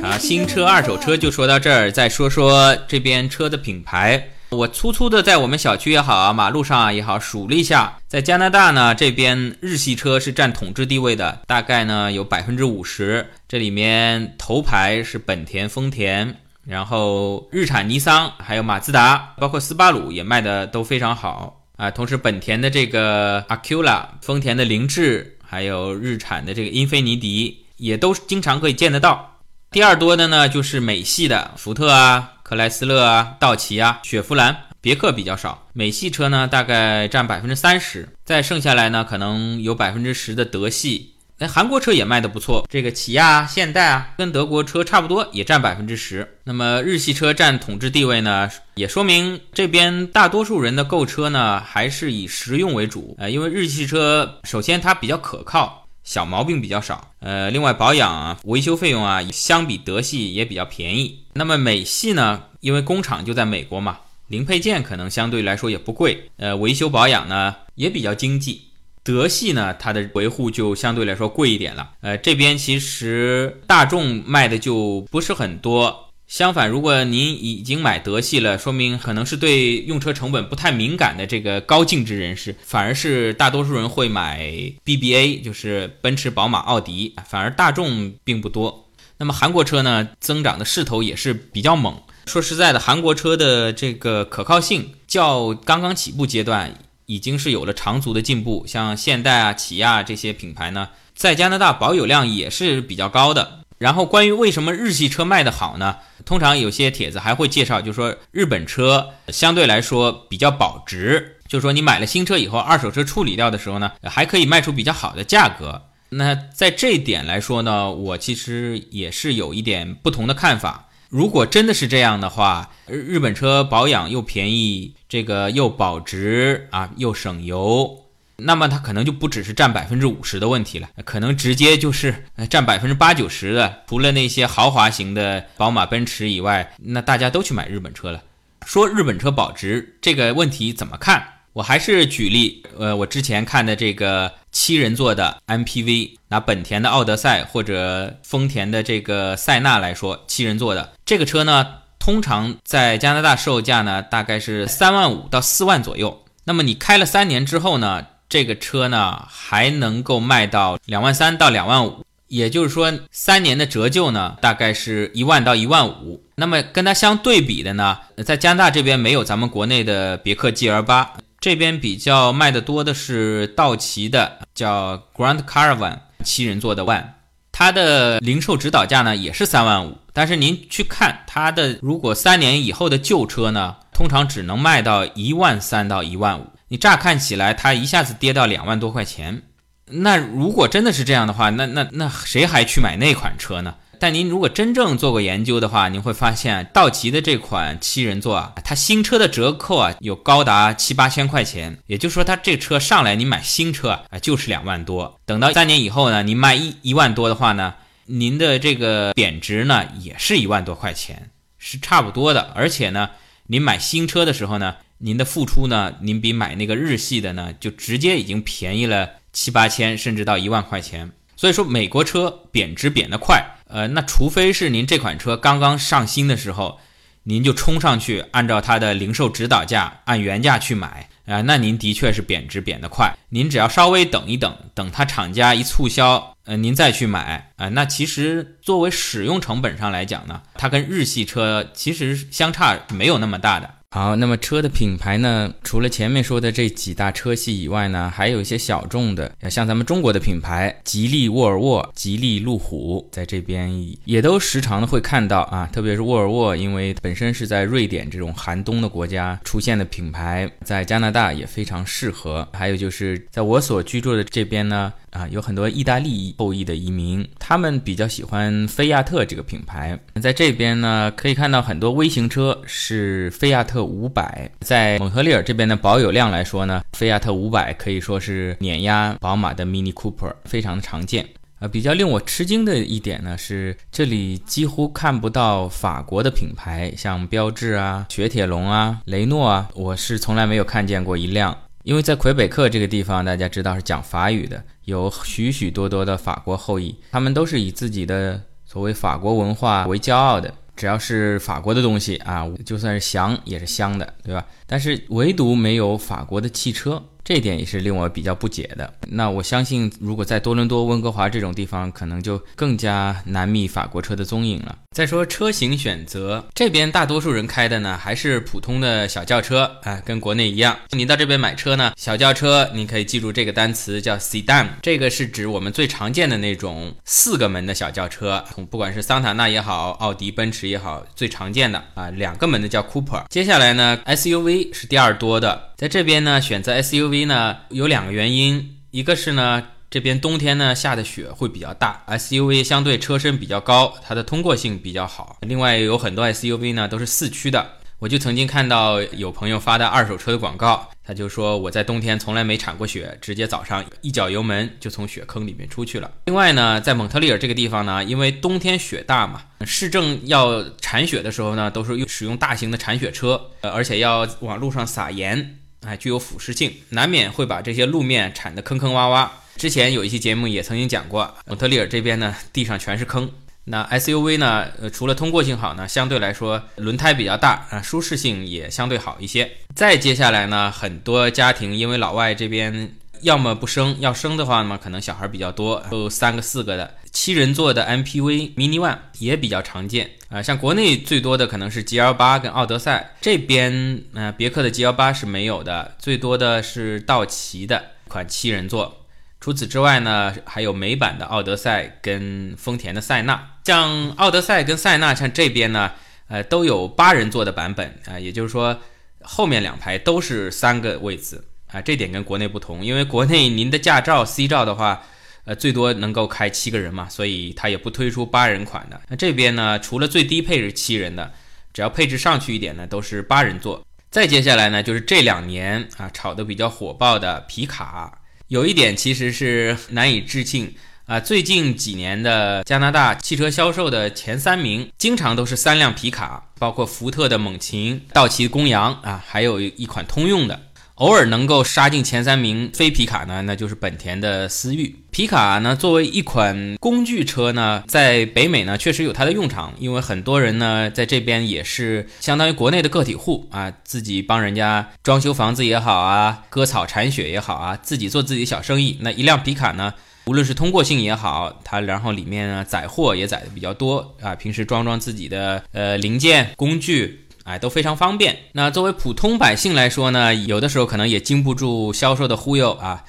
A: 啊，新车、二手车就说到这儿，再说说这边车的品牌。我粗粗的在我们小区也好啊，马路上也好数了一下，在加拿大呢这边日系车是占统治地位的，大概呢有百分之五十。这里面头牌是本田、丰田，然后日产、尼桑，还有马自达，包括斯巴鲁也卖的都非常好啊。同时，本田的这个 Acura，丰田的凌志，还有日产的这个英菲尼迪，也都经常可以见得到。第二多的呢就是美系的福特啊。莱斯勒啊，道奇啊，雪佛兰、别克比较少，美系车呢大概占百分之三十，再剩下来呢可能有百分之十的德系。那韩国车也卖的不错，这个起亚、啊现代啊，跟德国车差不多，也占百分之十。那么日系车占统治地位呢，也说明这边大多数人的购车呢还是以实用为主。呃，因为日系车首先它比较可靠，小毛病比较少，呃，另外保养啊、维修费用啊，相比德系也比较便宜。那么美系呢？因为工厂就在美国嘛，零配件可能相对来说也不贵，呃，维修保养呢也比较经济。德系呢，它的维护就相对来说贵一点了。呃，这边其实大众卖的就不是很多。相反，如果您已经买德系了，说明可能是对用车成本不太敏感的这个高净值人士，反而是大多数人会买 BBA，就是奔驰、宝马、奥迪，反而大众并不多。那么韩国车呢，增长的势头也是比较猛。说实在的，韩国车的这个可靠性较刚刚起步阶段已经是有了长足的进步。像现代啊、起亚这些品牌呢，在加拿大保有量也是比较高的。然后关于为什么日系车卖得好呢？通常有些帖子还会介绍，就是说日本车相对来说比较保值，就是说你买了新车以后，二手车处理掉的时候呢，还可以卖出比较好的价格。那在这一点来说呢，我其实也是有一点不同的看法。如果真的是这样的话，日本车保养又便宜，这个又保值啊，又省油，那么它可能就不只是占百分之五十的问题了，可能直接就是占百分之八九十的。除了那些豪华型的宝马、奔驰以外，那大家都去买日本车了。说日本车保值这个问题怎么看？我还是举例，呃，我之前看的这个七人座的 MPV，拿本田的奥德赛或者丰田的这个塞纳来说，七人座的这个车呢，通常在加拿大售价呢大概是三万五到四万左右。那么你开了三年之后呢，这个车呢还能够卖到两万三到两万五，也就是说三年的折旧呢大概是一万到一万五。那么跟它相对比的呢，在加拿大这边没有咱们国内的别克 GL 八。这边比较卖的多的是道奇的，叫 Grand Caravan 七人座的 One，它的零售指导价呢也是三万五，但是您去看它的，如果三年以后的旧车呢，通常只能卖到一万三到一万五。你乍看起来它一下子跌到两万多块钱，那如果真的是这样的话，那那那谁还去买那款车呢？但您如果真正做过研究的话，您会发现道奇的这款七人座啊，它新车的折扣啊有高达七八千块钱，也就是说它这车上来你买新车啊就是两万多，等到三年以后呢，你卖一一万多的话呢，您的这个贬值呢也是一万多块钱，是差不多的。而且呢，您买新车的时候呢，您的付出呢，您比买那个日系的呢就直接已经便宜了七八千，甚至到一万块钱。所以说美国车贬值贬得快。呃，那除非是您这款车刚刚上新的时候，您就冲上去，按照它的零售指导价按原价去买啊，那您的确是贬值贬得快。您只要稍微等一等，等它厂家一促销，呃，您再去买啊，那其实作为使用成本上来讲呢，它跟日系车其实相差没有那么大的。好，那么车的品牌呢？除了前面说的这几大车系以外呢，还有一些小众的，像咱们中国的品牌，吉利沃尔沃、吉利路虎，在这边也都时常的会看到啊。特别是沃尔沃，因为本身是在瑞典这种寒冬的国家出现的品牌，在加拿大也非常适合。还有就是在我所居住的这边呢。啊，有很多意大利后裔的移民，他们比较喜欢菲亚特这个品牌。在这边呢，可以看到很多微型车是菲亚特五百。在蒙特利尔这边的保有量来说呢，菲亚特五百可以说是碾压宝马的 Mini Cooper，非常的常见。呃，比较令我吃惊的一点呢，是这里几乎看不到法国的品牌，像标致啊、雪铁龙啊、雷诺啊，我是从来没有看见过一辆。因为在魁北克这个地方，大家知道是讲法语的，有许许多多的法国后裔，他们都是以自己的所谓法国文化为骄傲的。只要是法国的东西啊，就算是香也是香的，对吧？但是唯独没有法国的汽车。这点也是令我比较不解的。那我相信，如果在多伦多、温哥华这种地方，可能就更加难觅法国车的踪影了。再说车型选择，这边大多数人开的呢，还是普通的小轿车啊，跟国内一样。你到这边买车呢，小轿车你可以记住这个单词叫 sedan，这个是指我们最常见的那种四个门的小轿车，不管是桑塔纳也好，奥迪、奔驰也好，最常见的啊，两个门的叫 Cooper。接下来呢，SUV 是第二多的，在这边呢，选择 SUV 呢有两个原因，一个是呢这边冬天呢下的雪会比较大，SUV 相对车身比较高，它的通过性比较好。另外有很多 SUV 呢都是四驱的，我就曾经看到有朋友发的二手车的广告，他就说我在冬天从来没铲过雪，直接早上一脚油门就从雪坑里面出去了。另外呢，在蒙特利尔这个地方呢，因为冬天雪大嘛，市政要铲雪的时候呢，都是用使用大型的铲雪车，而且要往路上撒盐。哎，具有腐蚀性，难免会把这些路面铲得坑坑洼洼。之前有一期节目也曾经讲过，蒙特利尔这边呢，地上全是坑。那 SUV 呢，呃，除了通过性好呢，相对来说轮胎比较大啊，舒适性也相对好一些。再接下来呢，很多家庭因为老外这边。要么不生，要生的话呢，可能小孩比较多，有三个四个的七人座的 MPV Mini One 也比较常见啊。像国内最多的可能是 GL 八跟奥德赛，这边呃别克的 GL 八是没有的，最多的是道奇的款七人座。除此之外呢，还有美版的奥德赛跟丰田的塞纳。像奥德赛跟塞纳，像这边呢，呃都有八人座的版本啊，也就是说后面两排都是三个位子。啊，这点跟国内不同，因为国内您的驾照 C 照的话，呃，最多能够开七个人嘛，所以它也不推出八人款的。那这边呢，除了最低配是七人的，只要配置上去一点呢，都是八人座。再接下来呢，就是这两年啊炒得比较火爆的皮卡。有一点其实是难以置信啊，最近几年的加拿大汽车销售的前三名，经常都是三辆皮卡，包括福特的猛禽、道奇公羊啊，还有一款通用的。偶尔能够杀进前三名非皮卡呢，那就是本田的思域。皮卡呢，作为一款工具车呢，在北美呢确实有它的用场，因为很多人呢在这边也是相当于国内的个体户啊，自己帮人家装修房子也好啊，割草铲雪也好啊，自己做自己小生意。那一辆皮卡呢，无论是通过性也好，它然后里面呢载货也载的比较多啊，平时装装自己的呃零件工具。哎，都非常方便。那作为普通百姓来说呢，有的时候可能也经不住销售的忽悠啊。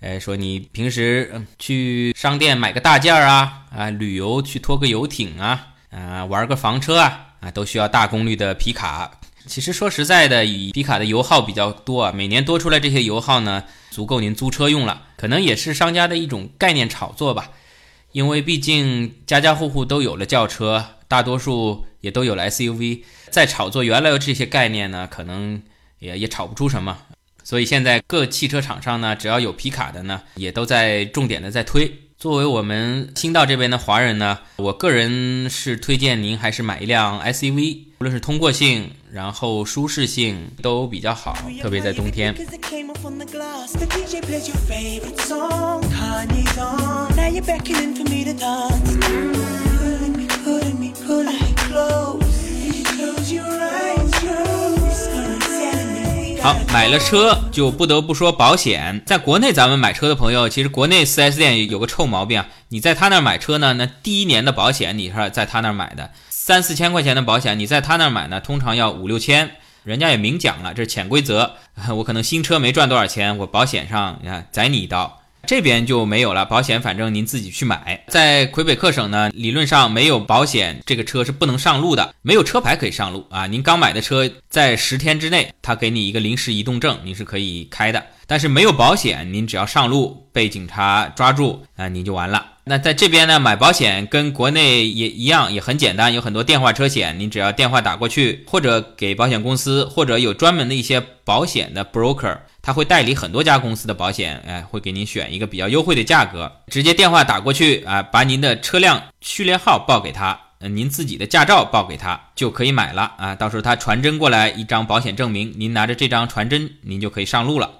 A: 哎，说你平时去商店买个大件儿啊，啊，旅游去拖个游艇啊，啊，玩个房车啊，啊，都需要大功率的皮卡。其实说实在的，以皮卡的油耗比较多啊，每年多出来这些油耗呢，足够您租车用了。可能也是商家的一种概念炒作吧。因为毕竟家家户户都有了轿车，大多数也都有了 SUV。再炒作原来的这些概念呢，可能也也炒不出什么。所以现在各汽车厂商呢，只要有皮卡的呢，也都在重点的在推。作为我们新到这边的华人呢，我个人是推荐您还是买一辆 SUV，无论是通过性，然后舒适性都比较好，特别在冬天。好，买了车就不得不说保险。在国内，咱们买车的朋友，其实国内 4S 店有个臭毛病啊，你在他那儿买车呢，那第一年的保险你是在他那儿买的，三四千块钱的保险，你在他那儿买呢，通常要五六千人家也明讲了，这是潜规则。我可能新车没赚多少钱，我保险上你看宰你一刀。这边就没有了，保险反正您自己去买。在魁北克省呢，理论上没有保险，这个车是不能上路的，没有车牌可以上路啊。您刚买的车在十天之内，他给你一个临时移动证，你是可以开的。但是没有保险，您只要上路被警察抓住啊，您就完了。那在这边呢，买保险跟国内也一样，也很简单，有很多电话车险，您只要电话打过去，或者给保险公司，或者有专门的一些保险的 broker。他会代理很多家公司的保险，哎，会给您选一个比较优惠的价格，直接电话打过去啊，把您的车辆序列号报给他，呃，您自己的驾照报给他就可以买了啊。到时候他传真过来一张保险证明，您拿着这张传真，您就可以上路了。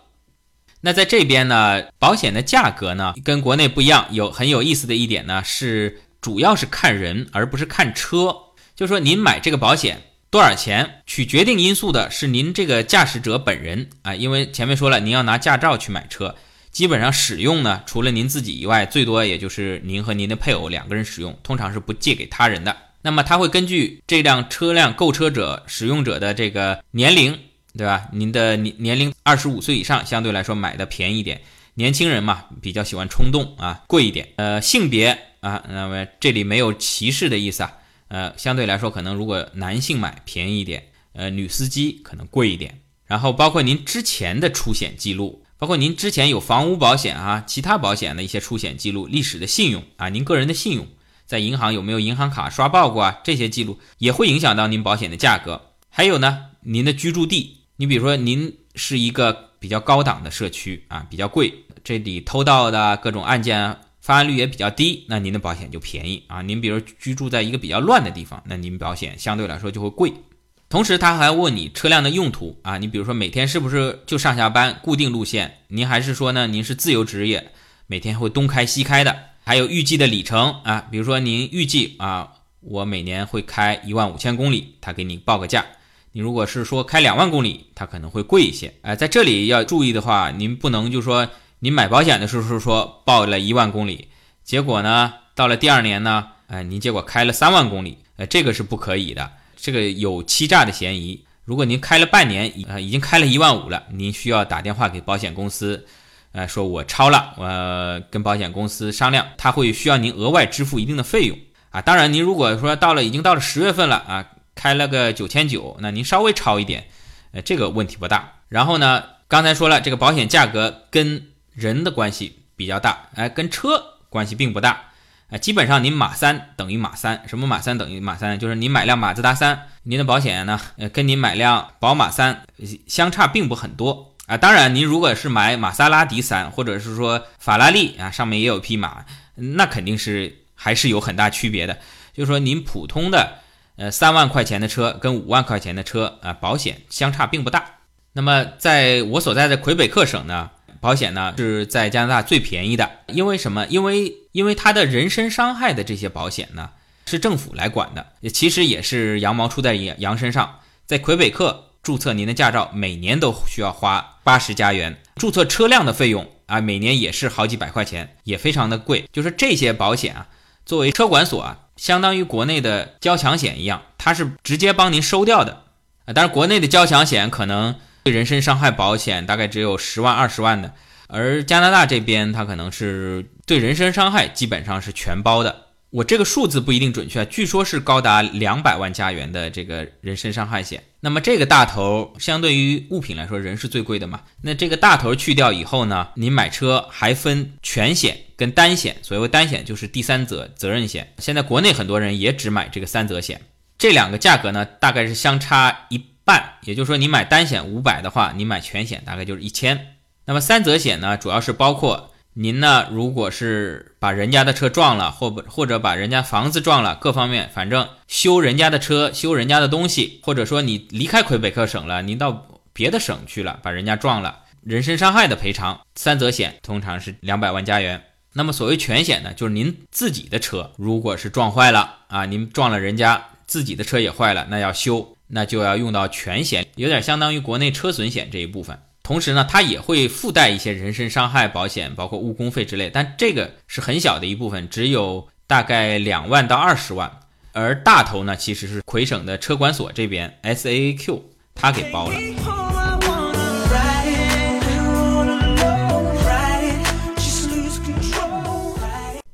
A: 那在这边呢，保险的价格呢跟国内不一样，有很有意思的一点呢是，主要是看人而不是看车，就说您买这个保险。多少钱？取决定因素的是您这个驾驶者本人啊，因为前面说了，您要拿驾照去买车，基本上使用呢，除了您自己以外，最多也就是您和您的配偶两个人使用，通常是不借给他人的。那么他会根据这辆车辆购车者使用者的这个年龄，对吧？您的年年龄二十五岁以上，相对来说买的便宜一点；年轻人嘛，比较喜欢冲动啊，贵一点。呃，性别啊，那么这里没有歧视的意思啊。呃，相对来说，可能如果男性买便宜一点，呃，女司机可能贵一点。然后包括您之前的出险记录，包括您之前有房屋保险啊，其他保险的一些出险记录、历史的信用啊，您个人的信用在银行有没有银行卡刷爆过啊？这些记录也会影响到您保险的价格。还有呢，您的居住地，你比如说您是一个比较高档的社区啊，比较贵，这里偷盗的各种案件。发案率也比较低，那您的保险就便宜啊。您比如居住在一个比较乱的地方，那您保险相对来说就会贵。同时，他还问你车辆的用途啊，你比如说每天是不是就上下班固定路线？您还是说呢？您是自由职业，每天会东开西开的？还有预计的里程啊，比如说您预计啊，我每年会开一万五千公里，他给你报个价。你如果是说开两万公里，它可能会贵一些。哎，在这里要注意的话，您不能就说。你买保险的时候是说报了一万公里，结果呢，到了第二年呢，哎，您结果开了三万公里，呃，这个是不可以的，这个有欺诈的嫌疑。如果您开了半年，呃，已经开了一万五了，您需要打电话给保险公司，呃，说我超了，我跟保险公司商量，他会需要您额外支付一定的费用啊。当然，您如果说到了已经到了十月份了啊，开了个九千九，那您稍微超一点，呃，这个问题不大。然后呢，刚才说了，这个保险价格跟人的关系比较大，哎，跟车关系并不大，哎，基本上您马三等于马三，什么马三等于马三？就是您买辆马自达三，您的保险呢，呃，跟您买辆宝马三相差并不很多啊。当然，您如果是买玛莎拉蒂三，或者是说法拉利啊，上面也有匹马，那肯定是还是有很大区别的。就是说，您普通的呃三万块钱的车跟五万块钱的车啊，保险相差并不大。那么，在我所在的魁北克省呢？保险呢是在加拿大最便宜的，因为什么？因为因为它的人身伤害的这些保险呢是政府来管的，其实也是羊毛出在羊羊身上。在魁北克注册您的驾照，每年都需要花八十加元，注册车辆的费用啊，每年也是好几百块钱，也非常的贵。就是这些保险啊，作为车管所啊，相当于国内的交强险一样，它是直接帮您收掉的啊。但是国内的交强险可能。对人身伤害保险大概只有十万二十万的，而加拿大这边它可能是对人身伤害基本上是全包的。我这个数字不一定准确，据说是高达两百万加元的这个人身伤害险。那么这个大头相对于物品来说，人是最贵的嘛？那这个大头去掉以后呢，您买车还分全险跟单险。所谓单险就是第三者责任险。现在国内很多人也只买这个三责险，这两个价格呢大概是相差一。半，也就是说，你买单险五百的话，你买全险大概就是一千。那么三责险呢，主要是包括您呢，如果是把人家的车撞了，或不或者把人家房子撞了，各方面，反正修人家的车、修人家的东西，或者说你离开魁北克省了，您到别的省去了，把人家撞了，人身伤害的赔偿，三责险通常是两百万加元。那么所谓全险呢，就是您自己的车如果是撞坏了啊，您撞了人家自己的车也坏了，那要修。那就要用到全险，有点相当于国内车损险这一部分。同时呢，它也会附带一些人身伤害保险，包括误工费之类，但这个是很小的一部分，只有大概两万到二十万。而大头呢，其实是魁省的车管所这边 S A A Q，他给包了。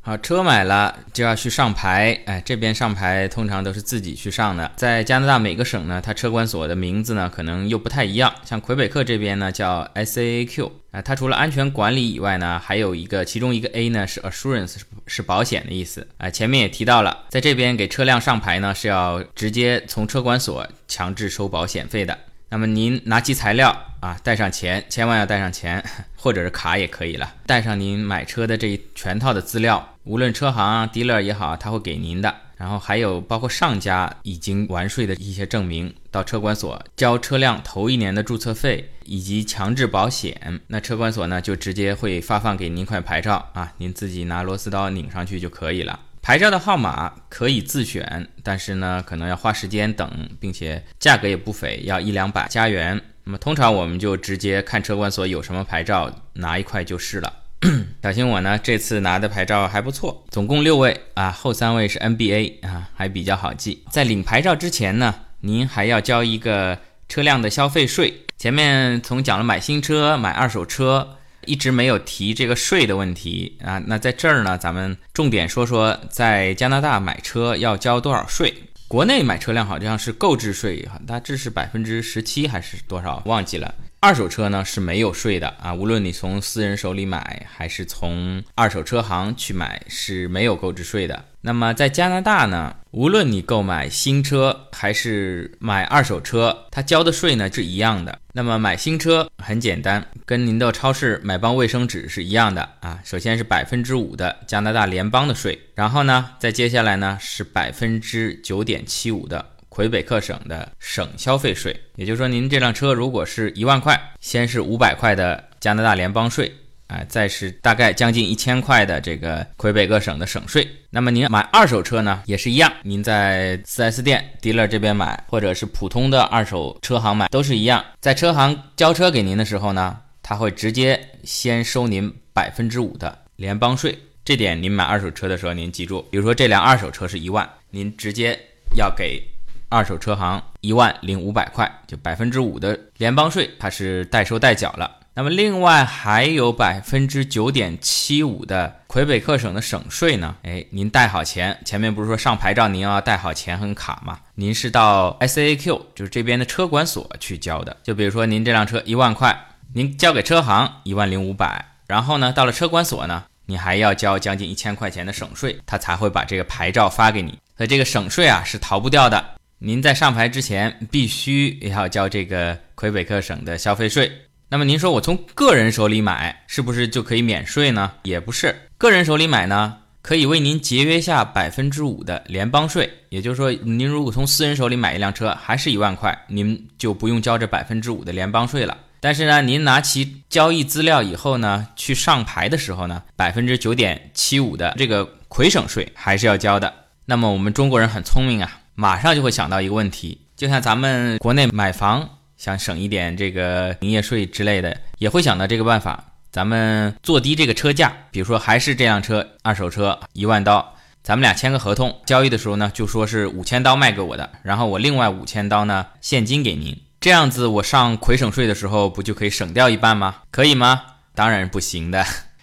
A: 好，车买了就要去上牌，哎，这边上牌通常都是自己去上的。在加拿大每个省呢，它车管所的名字呢可能又不太一样。像魁北克这边呢叫 SAAQ，啊，它除了安全管理以外呢，还有一个其中一个 A 呢是 Assurance，是保险的意思。啊，前面也提到了，在这边给车辆上牌呢是要直接从车管所强制收保险费的。那么您拿起材料啊，带上钱，千万要带上钱，或者是卡也可以了。带上您买车的这一全套的资料，无论车行、dealer 也好，他会给您的。然后还有包括上家已经完税的一些证明，到车管所交车辆头一年的注册费以及强制保险，那车管所呢就直接会发放给您一块牌照啊，您自己拿螺丝刀拧上去就可以了。牌照的号码可以自选，但是呢，可能要花时间等，并且价格也不菲，要一两百加元。那么通常我们就直接看车管所有什么牌照，拿一块就是了。小新我呢，这次拿的牌照还不错，总共六位啊，后三位是 NBA 啊，还比较好记。在领牌照之前呢，您还要交一个车辆的消费税。前面从讲了买新车、买二手车。一直没有提这个税的问题啊，那在这儿呢，咱们重点说说在加拿大买车要交多少税。国内买车辆好像是购置税，大致是百分之十七还是多少，忘记了。二手车呢是没有税的啊，无论你从私人手里买还是从二手车行去买是没有购置税的。那么在加拿大呢，无论你购买新车还是买二手车，它交的税呢是一样的。那么买新车很简单，跟您到超市买包卫生纸是一样的啊。首先是百分之五的加拿大联邦的税，然后呢，再接下来呢是百分之九点七五的。魁北克省的省消费税，也就是说，您这辆车如果是一万块，先是五百块的加拿大联邦税，啊，再是大概将近一千块的这个魁北克省的省税。那么您买二手车呢，也是一样，您在 4S 店 dealer 这边买，或者是普通的二手车行买，都是一样。在车行交车给您的时候呢，他会直接先收您百分之五的联邦税。这点您买二手车的时候您记住，比如说这辆二手车是一万，您直接要给。二手车行一万零五百块，就百分之五的联邦税，它是代收代缴了。那么另外还有百分之九点七五的魁北克省的省税呢？哎，您带好钱，前面不是说上牌照您要带好钱和卡吗？您是到 S A Q 就是这边的车管所去交的。就比如说您这辆车一万块，您交给车行一万零五百，然后呢到了车管所呢，你还要交将近一千块钱的省税，他才会把这个牌照发给你。所以这个省税啊是逃不掉的。您在上牌之前必须要交这个魁北克省的消费税。那么您说我从个人手里买是不是就可以免税呢？也不是，个人手里买呢可以为您节约下百分之五的联邦税。也就是说，您如果从私人手里买一辆车还是一万块，您就不用交这百分之五的联邦税了。但是呢，您拿起交易资料以后呢，去上牌的时候呢，百分之九点七五的这个魁省税还是要交的。那么我们中国人很聪明啊。马上就会想到一个问题，就像咱们国内买房想省一点这个营业税之类的，也会想到这个办法。咱们做低这个车价，比如说还是这辆车二手车一万刀，咱们俩签个合同，交易的时候呢就说是五千刀卖给我的，然后我另外五千刀呢现金给您，这样子我上魁省税的时候不就可以省掉一半吗？可以吗？当然不行的。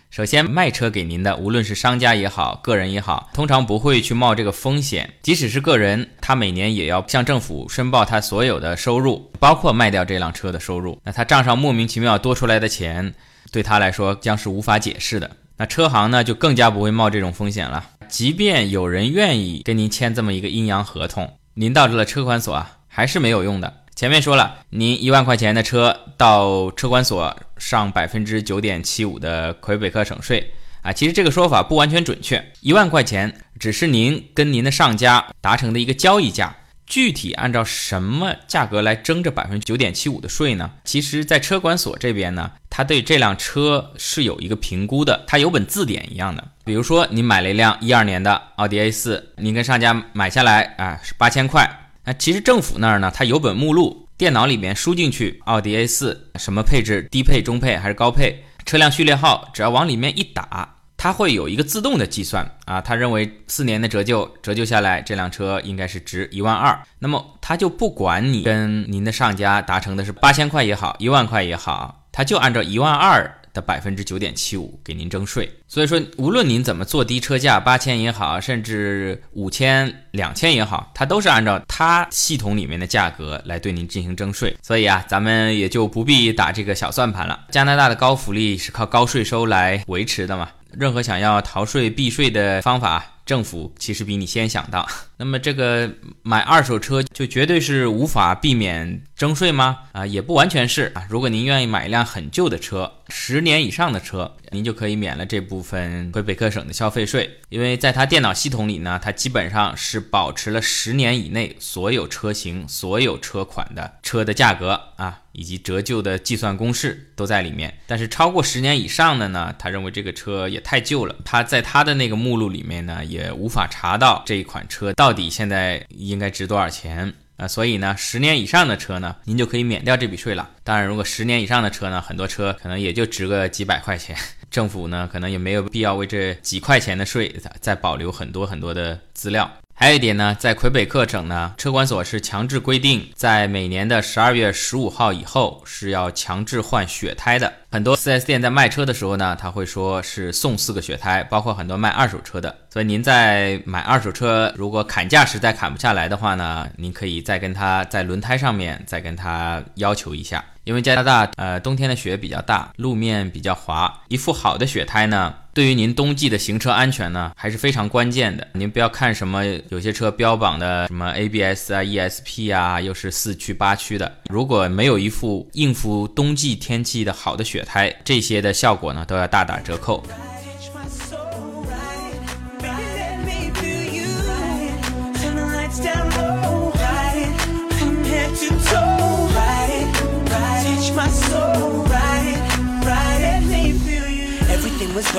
A: 首先，卖车给您的，无论是商家也好，个人也好，通常不会去冒这个风险。即使是个人，他每年也要向政府申报他所有的收入，包括卖掉这辆车的收入。那他账上莫名其妙多出来的钱，对他来说将是无法解释的。那车行呢，就更加不会冒这种风险了。即便有人愿意跟您签这么一个阴阳合同，您到了车管所啊，还是没有用的。前面说了，您一万块钱的车到车管所上百分之九点七五的魁北克省税啊，其实这个说法不完全准确。一万块钱只是您跟您的上家达成的一个交易价，具体按照什么价格来征这百分之九点七五的税呢？其实，在车管所这边呢，他对这辆车是有一个评估的，它有本字典一样的。比如说，你买了一辆一二年的奥迪 A 四，您跟上家买下来啊是八千块。那其实政府那儿呢，它有本目录，电脑里面输进去，奥迪 A4 什么配置，低配、中配还是高配，车辆序列号，只要往里面一打，它会有一个自动的计算啊，他认为四年的折旧折旧下来，这辆车应该是值一万二，那么他就不管你跟您的上家达成的是八千块也好，一万块也好，他就按照一万二。的百分之九点七五给您征税，所以说无论您怎么做低车价八千也好，甚至五千两千也好，它都是按照它系统里面的价格来对您进行征税。所以啊，咱们也就不必打这个小算盘了。加拿大的高福利是靠高税收来维持的嘛，任何想要逃税避税的方法。政府其实比你先想到，那么这个买二手车就绝对是无法避免征税吗？啊，也不完全是啊。如果您愿意买一辆很旧的车，十年以上的车，您就可以免了这部分魁北克省的消费税，因为在它电脑系统里呢，它基本上是保持了十年以内所有车型、所有车款的车的价格啊。以及折旧的计算公式都在里面，但是超过十年以上的呢，他认为这个车也太旧了，他在他的那个目录里面呢，也无法查到这一款车到底现在应该值多少钱啊，所以呢，十年以上的车呢，您就可以免掉这笔税了。当然，如果十年以上的车呢，很多车可能也就值个几百块钱，政府呢可能也没有必要为这几块钱的税再保留很多很多的资料。还有一点呢，在魁北克省呢，车管所是强制规定，在每年的十二月十五号以后是要强制换雪胎的。很多 4S 店在卖车的时候呢，他会说是送四个雪胎，包括很多卖二手车的。所以您在买二手车，如果砍价实在砍不下来的话呢，您可以再跟他在轮胎上面再跟他要求一下。因为加拿大呃冬天的雪比较大，路面比较滑，一副好的雪胎呢，对于您冬季的行车安全呢还是非常关键的。您不要看什么有些车标榜的什么 ABS 啊、ESP 啊，又是四驱八驱的，如果没有一副应付冬季天气的好的雪胎，这些的效果呢都要大打折扣。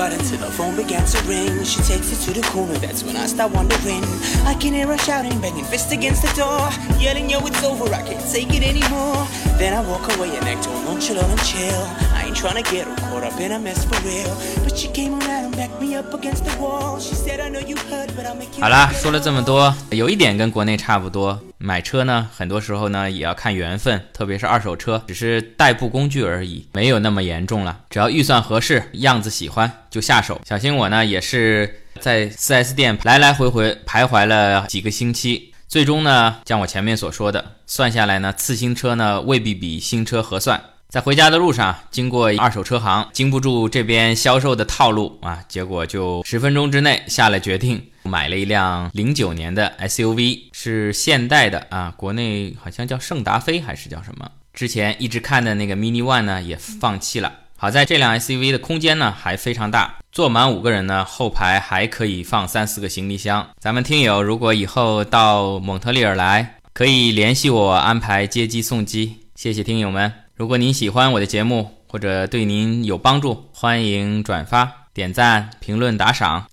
A: was right until the phone began to ring. She takes it to the corner, that's when I start wondering. I can hear her shouting, banging fist against the door. Yelling, yo, it's over, I can't take it anymore. Then I walk away and act all nonchalant and chill. I ain't trying to get her caught up in a mess for real. But she came around and backed me up against the wall. She said, I know you heard, but I'll make you. 好啦，说了这么多，有一点跟国内差不多。 买车呢，很多时候呢也要看缘分，特别是二手车，只是代步工具而已，没有那么严重了。只要预算合适，样子喜欢就下手。小心我呢也是在 4S 店来来回回徘徊了几个星期，最终呢，像我前面所说的，算下来呢，次新车呢未必比新车合算。在回家的路上，经过二手车行，经不住这边销售的套路啊，结果就十分钟之内下了决定，买了一辆零九年的 SUV，是现代的啊，国内好像叫圣达菲还是叫什么？之前一直看的那个 Mini One 呢，也放弃了。好在这辆 SUV 的空间呢还非常大，坐满五个人呢，后排还可以放三四个行李箱。咱们听友如果以后到蒙特利尔来，可以联系我安排接机送机。谢谢听友们。如果您喜欢我的节目，或者对您有帮助，欢迎转发、点赞、评论、打赏。